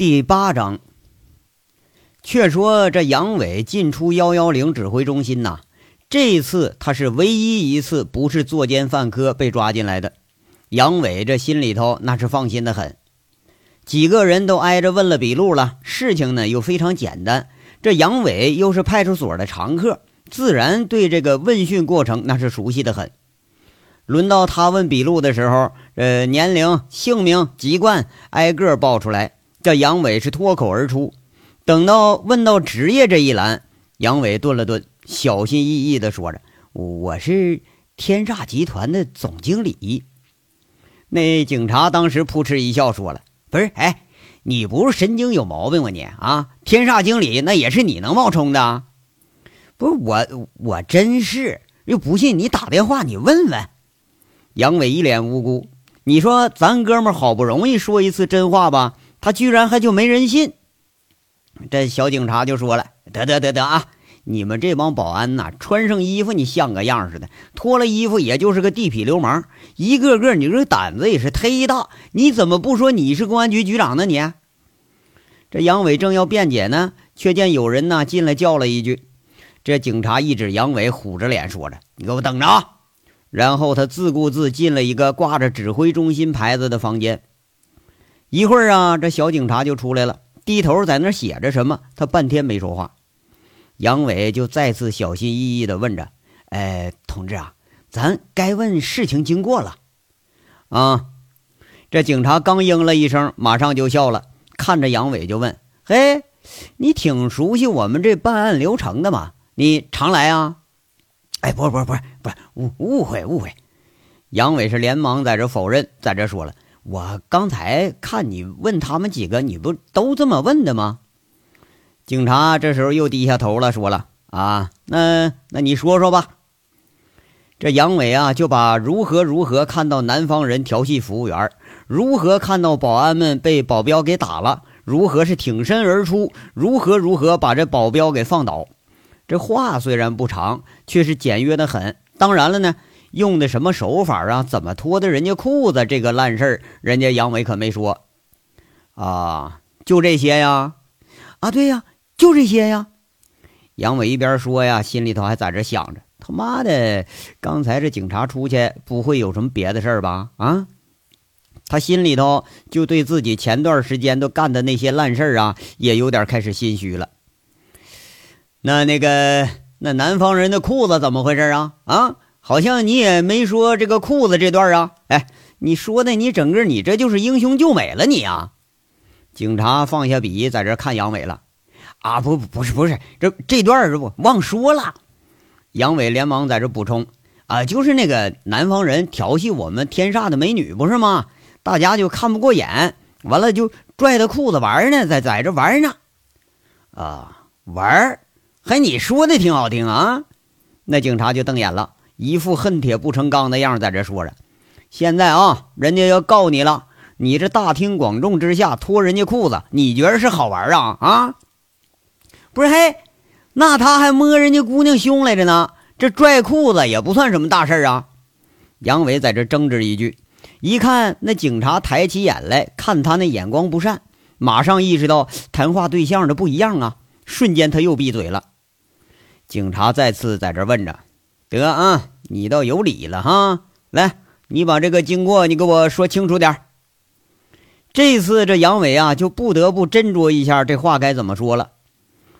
第八章，却说这杨伟进出幺幺零指挥中心呐，这次他是唯一一次不是作奸犯科被抓进来的。杨伟这心里头那是放心的很。几个人都挨着问了笔录了，事情呢又非常简单。这杨伟又是派出所的常客，自然对这个问讯过程那是熟悉的很。轮到他问笔录的时候，呃，年龄、姓名、籍贯挨个报出来。这杨伟是脱口而出。等到问到职业这一栏，杨伟顿了顿，小心翼翼地说着：“我是天煞集团的总经理。”那警察当时扑哧一笑，说了：“不是，哎，你不是神经有毛病吗？你啊，天煞经理那也是你能冒充的？不是我，我真是又不信你打电话，你问问。”杨伟一脸无辜：“你说咱哥们好不容易说一次真话吧？”他居然还就没人信，这小警察就说了：“得得得得啊，你们这帮保安呐，穿上衣服你像个样似的，脱了衣服也就是个地痞流氓，一个个你这胆子也是忒大，你怎么不说你是公安局局长呢？你？”这杨伟正要辩解呢，却见有人呢进来叫了一句。这警察一指杨伟，虎着脸说着：“你给我等着啊！”然后他自顾自进了一个挂着指挥中心牌子的房间。一会儿啊，这小警察就出来了，低头在那写着什么。他半天没说话，杨伟就再次小心翼翼地问着：“哎，同志啊，咱该问事情经过了。”啊，这警察刚应了一声，马上就笑了，看着杨伟就问：“嘿，你挺熟悉我们这办案流程的嘛？你常来啊？”“哎，不是，不是，不是，不是，误误会，误会。”杨伟是连忙在这否认，在这说了。我刚才看你问他们几个，你不都这么问的吗？警察这时候又低下头了，说了：“啊，那那你说说吧。”这杨伟啊，就把如何如何看到南方人调戏服务员，如何看到保安们被保镖给打了，如何是挺身而出，如何如何把这保镖给放倒。这话虽然不长，却是简约的很。当然了呢。用的什么手法啊？怎么脱的人家裤子？这个烂事儿，人家杨伟可没说。啊，就这些呀？啊，对呀，就这些呀。杨伟一边说呀，心里头还在这想着：他妈的，刚才这警察出去，不会有什么别的事儿吧？啊？他心里头就对自己前段时间都干的那些烂事儿啊，也有点开始心虚了。那那个，那南方人的裤子怎么回事啊？啊？好像你也没说这个裤子这段啊？哎，你说的你整个你这就是英雄救美了你啊！警察放下笔，在这看杨伟了。啊，不，不是，不是，这这段是不忘说了。杨伟连忙在这补充：啊，就是那个南方人调戏我们天煞的美女，不是吗？大家就看不过眼，完了就拽他裤子玩呢，在在这玩呢。啊，玩？还你说的挺好听啊！那警察就瞪眼了。一副恨铁不成钢的样，在这说着：“现在啊，人家要告你了，你这大庭广众之下脱人家裤子，你觉得是好玩啊？啊，不是嘿，那他还摸人家姑娘胸来着呢，这拽裤子也不算什么大事啊。”杨伟在这争执一句，一看那警察抬起眼来看他那眼光不善，马上意识到谈话对象的不一样啊，瞬间他又闭嘴了。警察再次在这问着。得啊，你倒有理了哈！来，你把这个经过你给我说清楚点这次这杨伟啊，就不得不斟酌一下这话该怎么说了。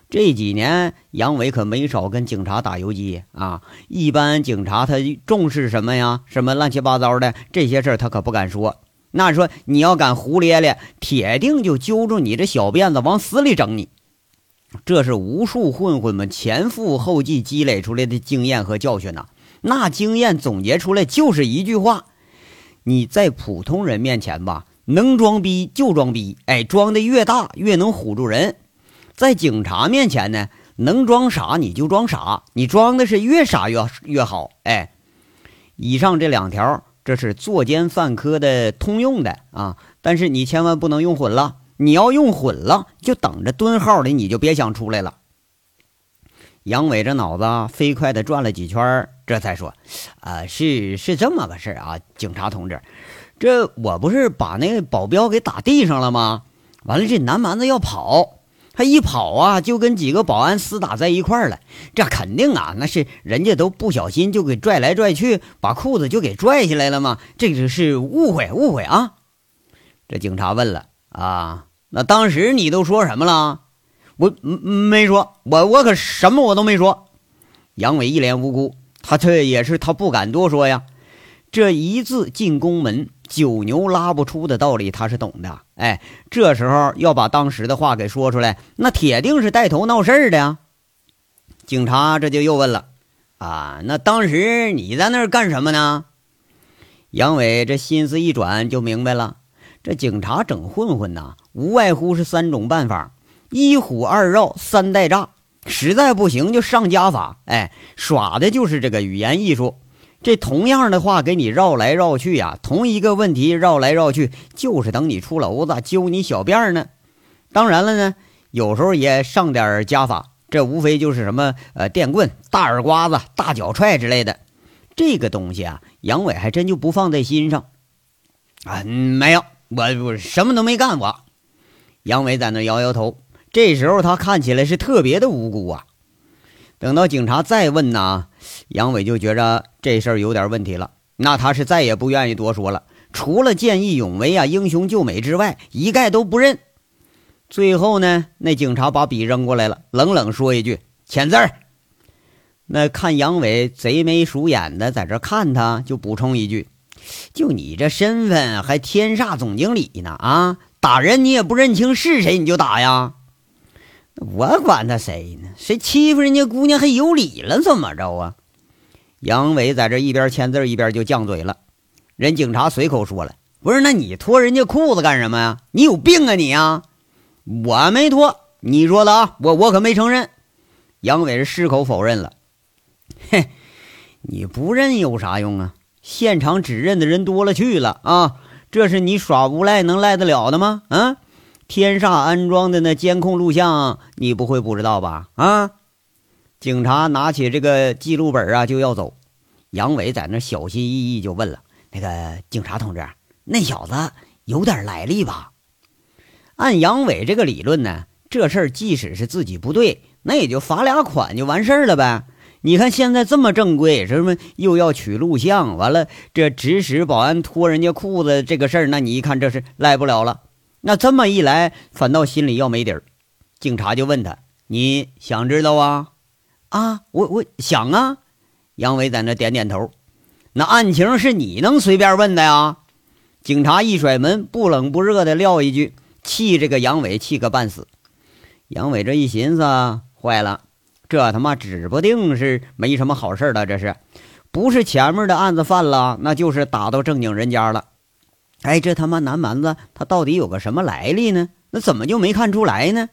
这几年杨伟可没少跟警察打游击啊。一般警察他重视什么呀？什么乱七八糟的这些事儿他可不敢说。那说你要敢胡咧咧，铁定就揪住你这小辫子往死里整你。这是无数混混们前赴后继积累出来的经验和教训呐！那经验总结出来就是一句话：你在普通人面前吧，能装逼就装逼，哎，装的越大越能唬住人；在警察面前呢，能装傻你就装傻，你装的是越傻越越好，哎。以上这两条，这是作奸犯科的通用的啊，但是你千万不能用混了。你要用混了，就等着蹲号里，你就别想出来了。杨伟这脑子飞快的转了几圈，这才说：“啊，是是这么个事啊，警察同志，这我不是把那个保镖给打地上了吗？完了，这南蛮子要跑，他一跑啊，就跟几个保安厮打在一块了。这肯定啊，那是人家都不小心就给拽来拽去，把裤子就给拽下来了吗？这个是误会，误会啊！这警察问了啊，那当时你都说什么了？我没说，我我可什么我都没说。杨伟一脸无辜，他这也是他不敢多说呀。这一字进宫门。九牛拉不出的道理，他是懂的。哎，这时候要把当时的话给说出来，那铁定是带头闹事儿的呀。警察这就又问了：“啊，那当时你在那儿干什么呢？”杨伟这心思一转，就明白了。这警察整混混呐，无外乎是三种办法：一虎二绕三带诈，实在不行就上家法。哎，耍的就是这个语言艺术。这同样的话给你绕来绕去呀，同一个问题绕来绕去，就是等你出篓子揪你小辫儿呢。当然了呢，有时候也上点家法，这无非就是什么呃电棍、大耳刮子、大脚踹之类的。这个东西啊，杨伟还真就不放在心上。啊，没有，我我什么都没干过。杨伟在那摇摇头。这时候他看起来是特别的无辜啊。等到警察再问呢？杨伟就觉着这事儿有点问题了，那他是再也不愿意多说了。除了见义勇为啊、英雄救美之外，一概都不认。最后呢，那警察把笔扔过来了，冷冷说一句：“签字儿。”那看杨伟贼眉鼠眼的在这看他，就补充一句：“就你这身份，还天煞总经理呢？啊，打人你也不认清是谁，你就打呀？我管他谁呢？谁欺负人家姑娘还有理了？怎么着啊？”杨伟在这一边签字一边就犟嘴了，人警察随口说了：“不是，那你脱人家裤子干什么呀？你有病啊你啊！”我没脱，你说的啊，我我可没承认。杨伟是矢口否认了。嘿，你不认有啥用啊？现场指认的人多了去了啊！这是你耍无赖能赖得了的吗？啊！天煞安装的那监控录像，你不会不知道吧？啊！警察拿起这个记录本啊，就要走。杨伟在那小心翼翼就问了：“那个警察同志，那小子有点来历吧？”按杨伟这个理论呢，这事儿即使是自己不对，那也就罚俩款就完事儿了呗。你看现在这么正规，什么又要取录像，完了这指使保安脱人家裤子这个事儿，那你一看这是赖不了了。那这么一来，反倒心里要没底儿。警察就问他：“你想知道啊？”啊，我我想啊，杨伟在那点点头。那案情是你能随便问的呀？警察一甩门，不冷不热的撂一句，气这个杨伟气个半死。杨伟这一寻思，坏了，这他妈指不定是没什么好事了。这是，不是前面的案子犯了，那就是打到正经人家了。哎，这他妈南蛮子他到底有个什么来历呢？那怎么就没看出来呢？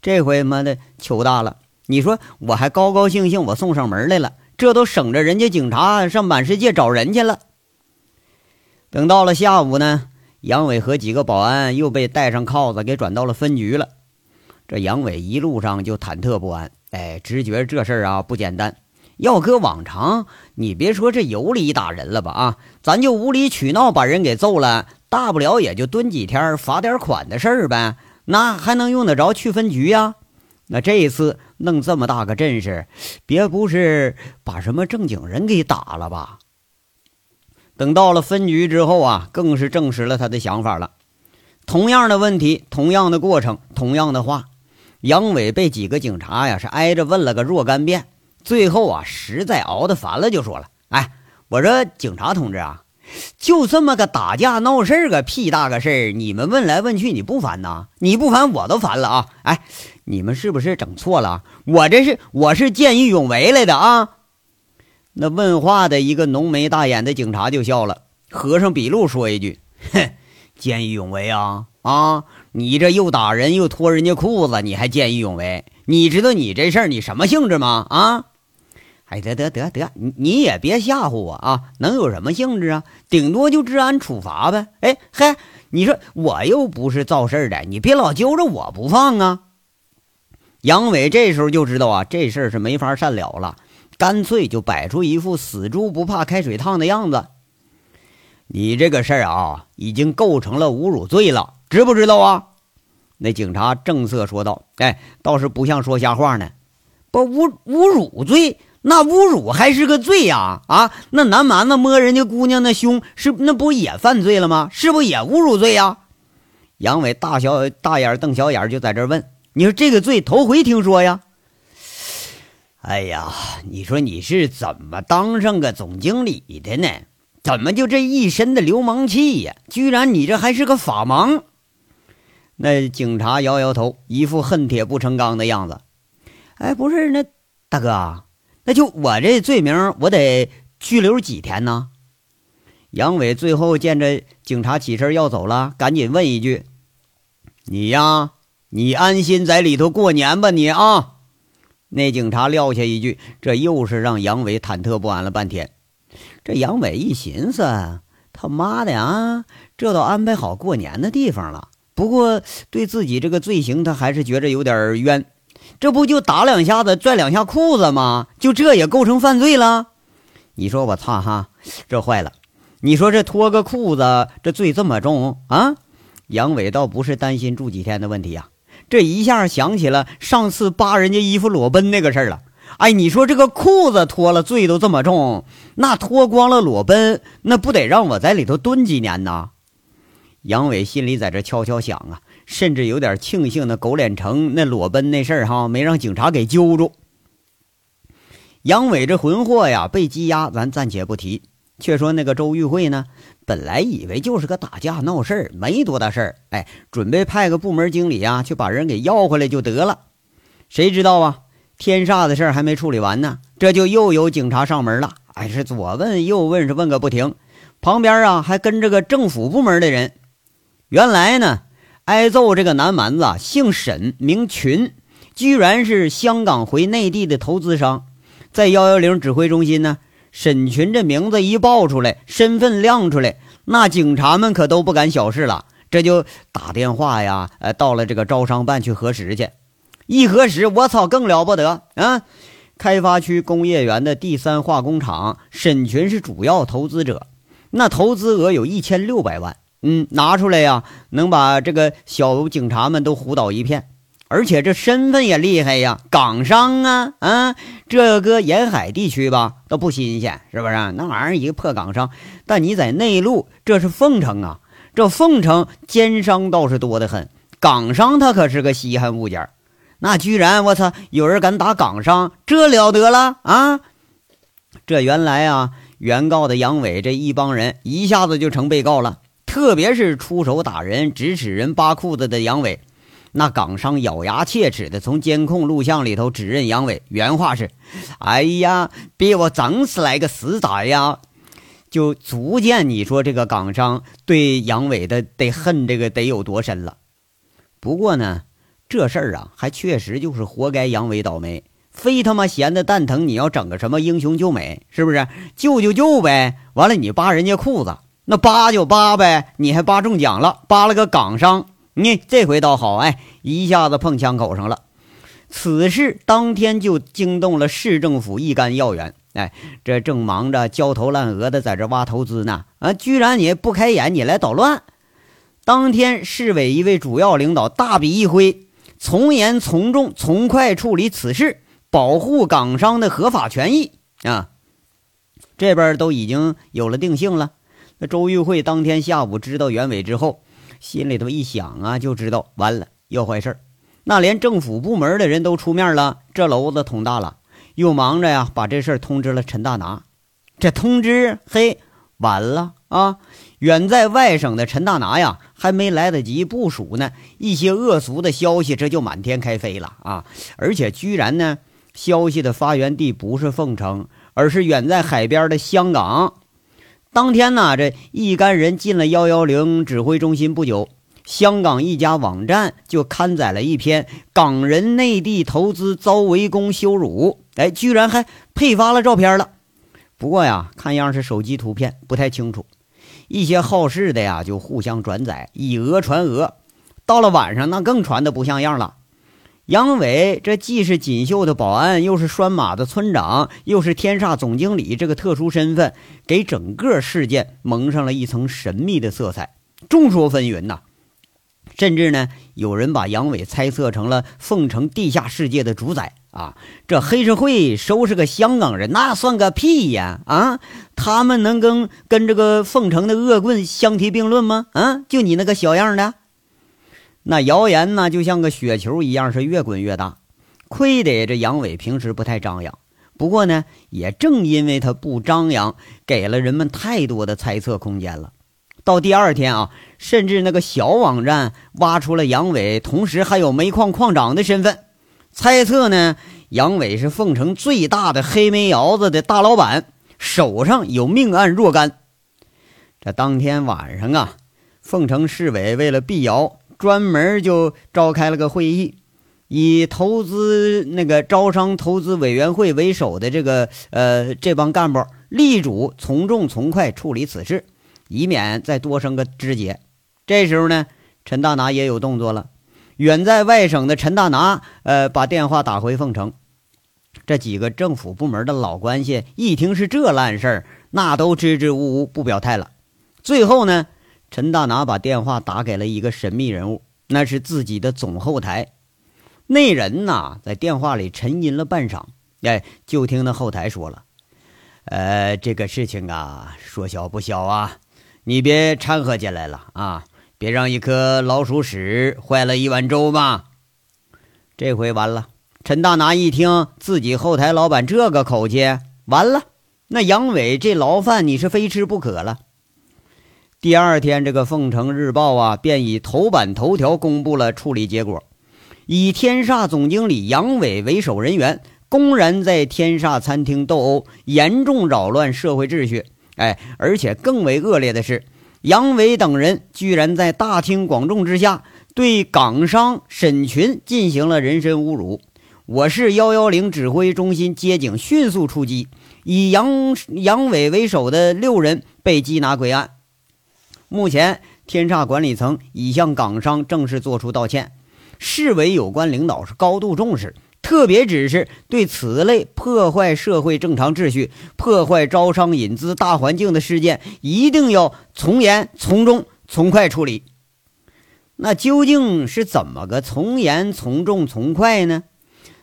这回妈的糗大了。你说我还高高兴兴，我送上门来了，这都省着人家警察上满世界找人去了。等到了下午呢，杨伟和几个保安又被带上铐子给转到了分局了。这杨伟一路上就忐忑不安，哎，直觉这事儿啊不简单。要搁往常，你别说这有理打人了吧啊，咱就无理取闹把人给揍了，大不了也就蹲几天罚点款的事儿呗，那还能用得着去分局呀？那这一次弄这么大个阵势，别不是把什么正经人给打了吧？等到了分局之后啊，更是证实了他的想法了。同样的问题，同样的过程，同样的话，杨伟被几个警察呀是挨着问了个若干遍，最后啊实在熬得烦了，就说了：“哎，我说警察同志啊，就这么个打架闹事个屁大个事儿，你们问来问去，你不烦呐？你不烦我都烦了啊！哎。”你们是不是整错了？我这是我是见义勇为来的啊！那问话的一个浓眉大眼的警察就笑了，合上笔录说一句：“哼，见义勇为啊啊！你这又打人又脱人家裤子，你还见义勇为？你知道你这事儿你什么性质吗？啊！哎，得得得得，你你也别吓唬我啊！能有什么性质啊？顶多就治安处罚呗！哎嘿，你说我又不是造事儿的，你别老揪着我不放啊！”杨伟这时候就知道啊，这事儿是没法善了了，干脆就摆出一副死猪不怕开水烫的样子。你这个事儿啊，已经构成了侮辱罪了，知不知道啊？那警察正色说道：“哎，倒是不像说瞎话呢。不侮侮辱罪，那侮辱还是个罪呀！啊，那男蛮子摸人家姑娘那胸，是那不也犯罪了吗？是不也侮辱罪呀？”杨伟大小大眼瞪小眼，就在这问：“你说这个罪头回听说呀？”哎呀，你说你是怎么当上个总经理的呢？怎么就这一身的流氓气呀？居然你这还是个法盲！那警察摇摇头，一副恨铁不成钢的样子。哎，不是，那大哥，那就我这罪名，我得拘留几天呢？杨伟最后见着警察起身要走了，赶紧问一句：“你呀，你安心在里头过年吧，你啊。”那警察撂下一句，这又是让杨伟忐忑不安了半天。这杨伟一寻思，他妈的啊，这都安排好过年的地方了。不过对自己这个罪行，他还是觉着有点冤。这不就打两下子，拽两下裤子吗？就这也构成犯罪了？你说我操哈，这坏了！你说这脱个裤子，这罪这么重啊？杨伟倒不是担心住几天的问题呀。这一下想起了上次扒人家衣服裸奔那个事儿了。哎，你说这个裤子脱了，罪都这么重，那脱光了裸奔，那不得让我在里头蹲几年呢？杨伟心里在这悄悄想啊，甚至有点庆幸那狗脸城那裸奔那事儿哈，没让警察给揪住。杨伟这混货呀，被羁押，咱暂且不提。却说那个周玉慧呢？本来以为就是个打架闹事儿，没多大事儿，哎，准备派个部门经理啊，去把人给要回来就得了。谁知道啊，天煞的事儿还没处理完呢，这就又有警察上门了。哎，是左问右问，是问个不停。旁边啊，还跟着个政府部门的人。原来呢，挨揍这个南蛮子姓沈，名群，居然是香港回内地的投资商，在幺幺零指挥中心呢。沈群这名字一报出来，身份亮出来，那警察们可都不敢小视了，这就打电话呀，呃，到了这个招商办去核实去。一核实，我操，更了不得啊！开发区工业园的第三化工厂，沈群是主要投资者，那投资额有一千六百万。嗯，拿出来呀，能把这个小警察们都唬倒一片。而且这身份也厉害呀，港商啊啊！这搁沿海地区吧都不新鲜，是不是？那玩意儿一个破港商，但你在内陆，这是凤城啊，这凤城奸商倒是多得很，港商他可是个稀罕物件那居然我操，有人敢打港商，这了得了啊！这原来啊，原告的杨伟这一帮人一下子就成被告了，特别是出手打人、指使人扒裤子的杨伟。那港商咬牙切齿的从监控录像里头指认杨伟，原话是：“哎呀，别我整死来个死仔呀！”就足见你说这个港商对杨伟的得恨这个得有多深了。不过呢，这事儿啊，还确实就是活该杨伟倒霉，非他妈闲的蛋疼！你要整个什么英雄救美，是不是？救救救呗！完了，你扒人家裤子，那扒就扒呗，你还扒中奖了，扒了个港商。你这回倒好，哎，一下子碰枪口上了。此事当天就惊动了市政府一干要员，哎，这正忙着焦头烂额的在这挖投资呢，啊，居然你不开眼，你来捣乱。当天市委一位主要领导大笔一挥，从严从重从快处理此事，保护港商的合法权益啊。这边都已经有了定性了。周玉慧当天下午知道原委之后。心里头一想啊，就知道完了，要坏事那连政府部门的人都出面了，这篓子捅大了。又忙着呀，把这事儿通知了陈大拿。这通知，嘿，晚了啊！远在外省的陈大拿呀，还没来得及部署呢，一些恶俗的消息这就满天开飞了啊！而且居然呢，消息的发源地不是凤城，而是远在海边的香港。当天呢，这一干人进了幺幺零指挥中心不久，香港一家网站就刊载了一篇港人内地投资遭围攻羞辱，哎，居然还配发了照片了。不过呀，看样是手机图片，不太清楚。一些好事的呀，就互相转载，以讹传讹。到了晚上，那更传的不像样了。杨伟这既是锦绣的保安，又是拴马的村长，又是天煞总经理，这个特殊身份给整个事件蒙上了一层神秘的色彩。众说纷纭呐。甚至呢，有人把杨伟猜测成了凤城地下世界的主宰啊！这黑社会收拾个香港人，那算个屁呀！啊，他们能跟跟这个凤城的恶棍相提并论吗？啊，就你那个小样的！那谣言呢，就像个雪球一样，是越滚越大。亏得这杨伟平时不太张扬，不过呢，也正因为他不张扬，给了人们太多的猜测空间了。到第二天啊，甚至那个小网站挖出了杨伟，同时还有煤矿矿长的身份，猜测呢，杨伟是凤城最大的黑煤窑子的大老板，手上有命案若干。这当天晚上啊，凤城市委为了辟谣，专门就召开了个会议，以投资那个招商投资委员会为首的这个呃这帮干部力主从重从快处理此事。以免再多生个枝节。这时候呢，陈大拿也有动作了。远在外省的陈大拿，呃，把电话打回凤城。这几个政府部门的老关系一听是这烂事儿，那都支支吾吾不表态了。最后呢，陈大拿把电话打给了一个神秘人物，那是自己的总后台。那人呐，在电话里沉吟了半晌，哎，就听那后台说了：“呃，这个事情啊，说小不小啊。”你别掺和进来了啊！别让一颗老鼠屎坏了一碗粥吧。这回完了。陈大拿一听自己后台老板这个口气，完了。那杨伟这牢饭你是非吃不可了。第二天，这个《凤城日报》啊，便以头版头条公布了处理结果，以天煞总经理杨伟为首人员，公然在天煞餐厅斗殴，严重扰乱社会秩序。哎，而且更为恶劣的是，杨伟等人居然在大庭广众之下对港商沈群进行了人身侮辱。我市幺幺零指挥中心接警迅速出击，以杨杨伟为首的六人被缉拿归案。目前，天煞管理层已向港商正式作出道歉，市委有关领导是高度重视。特别指示，对此类破坏社会正常秩序、破坏招商引资大环境的事件，一定要从严、从重、从快处理。那究竟是怎么个从严、从重、从快呢？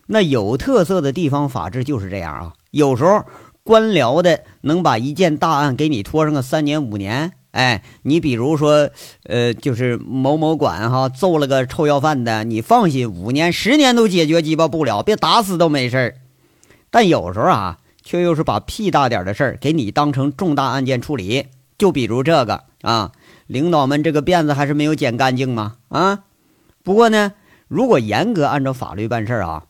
那有特色的地方法治就是这样啊。有时候官僚的能把一件大案给你拖上个三年五年。哎，你比如说，呃，就是某某馆哈揍了个臭要饭的，你放心，五年、十年都解决鸡巴不了，别打死都没事儿。但有时候啊，却又是把屁大点的事儿给你当成重大案件处理。就比如这个啊，领导们这个辫子还是没有剪干净吗？啊，不过呢，如果严格按照法律办事儿啊，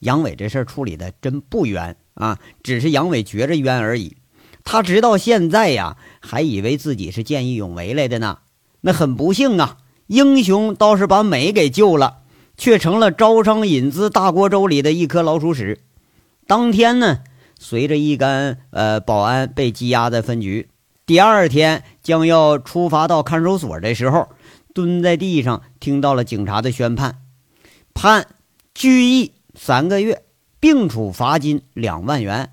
杨伟这事儿处理的真不冤啊，只是杨伟觉着冤而已。他直到现在呀，还以为自己是见义勇为来的呢。那很不幸啊，英雄倒是把美给救了，却成了招商引资大锅粥里的一颗老鼠屎。当天呢，随着一干呃保安被羁押在分局，第二天将要出发到看守所的时候，蹲在地上听到了警察的宣判，判拘役三个月，并处罚金两万元。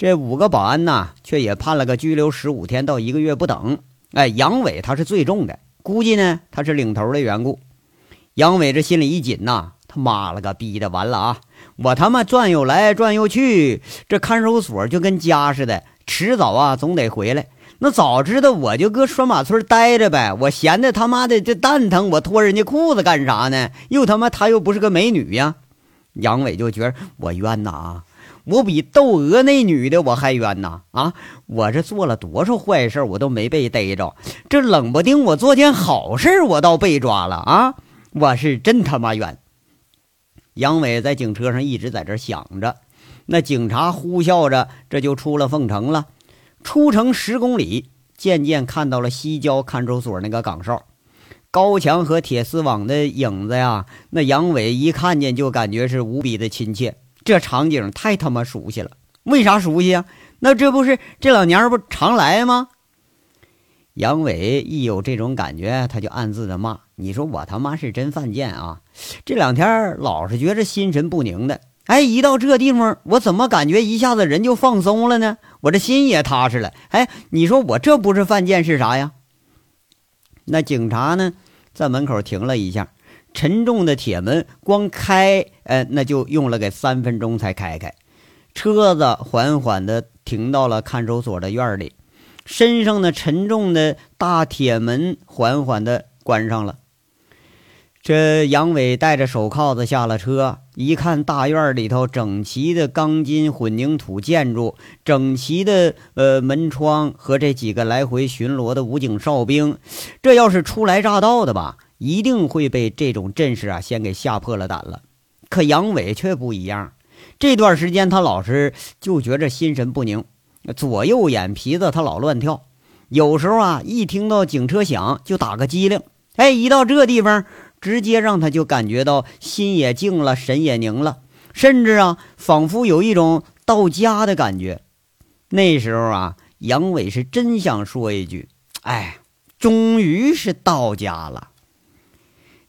这五个保安呐，却也判了个拘留十五天到一个月不等。哎，杨伟他是最重的，估计呢他是领头的缘故。杨伟这心里一紧呐，他妈了个逼的，完了啊！我他妈转悠来转悠去，这看守所就跟家似的，迟早啊总得回来。那早知道我就搁拴马村待着呗，我闲的他妈的这蛋疼，我脱人家裤子干啥呢？又他妈他又不是个美女呀！杨伟就觉得我冤呐啊！我比窦娥那女的我还冤呐！啊，我这做了多少坏事，我都没被逮着。这冷不丁我做件好事，我倒被抓了啊！我是真他妈冤。杨伟在警车上一直在这想着，那警察呼啸着，这就出了凤城了。出城十公里，渐渐看到了西郊看守所那个岗哨，高墙和铁丝网的影子呀。那杨伟一看见就感觉是无比的亲切。这场景太他妈熟悉了，为啥熟悉啊？那这不是这老娘不常来吗？杨伟一有这种感觉，他就暗自的骂：“你说我他妈是真犯贱啊！这两天老是觉着心神不宁的，哎，一到这地方，我怎么感觉一下子人就放松了呢？我这心也踏实了。哎，你说我这不是犯贱是啥呀？那警察呢，在门口停了一下。沉重的铁门光开，呃，那就用了个三分钟才开开。车子缓缓地停到了看守所的院里，身上的沉重的大铁门缓缓地关上了。这杨伟戴着手铐子下了车，一看大院里头整齐的钢筋混凝土建筑，整齐的呃门窗和这几个来回巡逻的武警哨兵，这要是初来乍到的吧？一定会被这种阵势啊，先给吓破了胆了。可杨伟却不一样，这段时间他老是就觉着心神不宁，左右眼皮子他老乱跳，有时候啊，一听到警车响就打个激灵。哎，一到这地方，直接让他就感觉到心也静了，神也宁了，甚至啊，仿佛有一种到家的感觉。那时候啊，杨伟是真想说一句：“哎，终于是到家了。”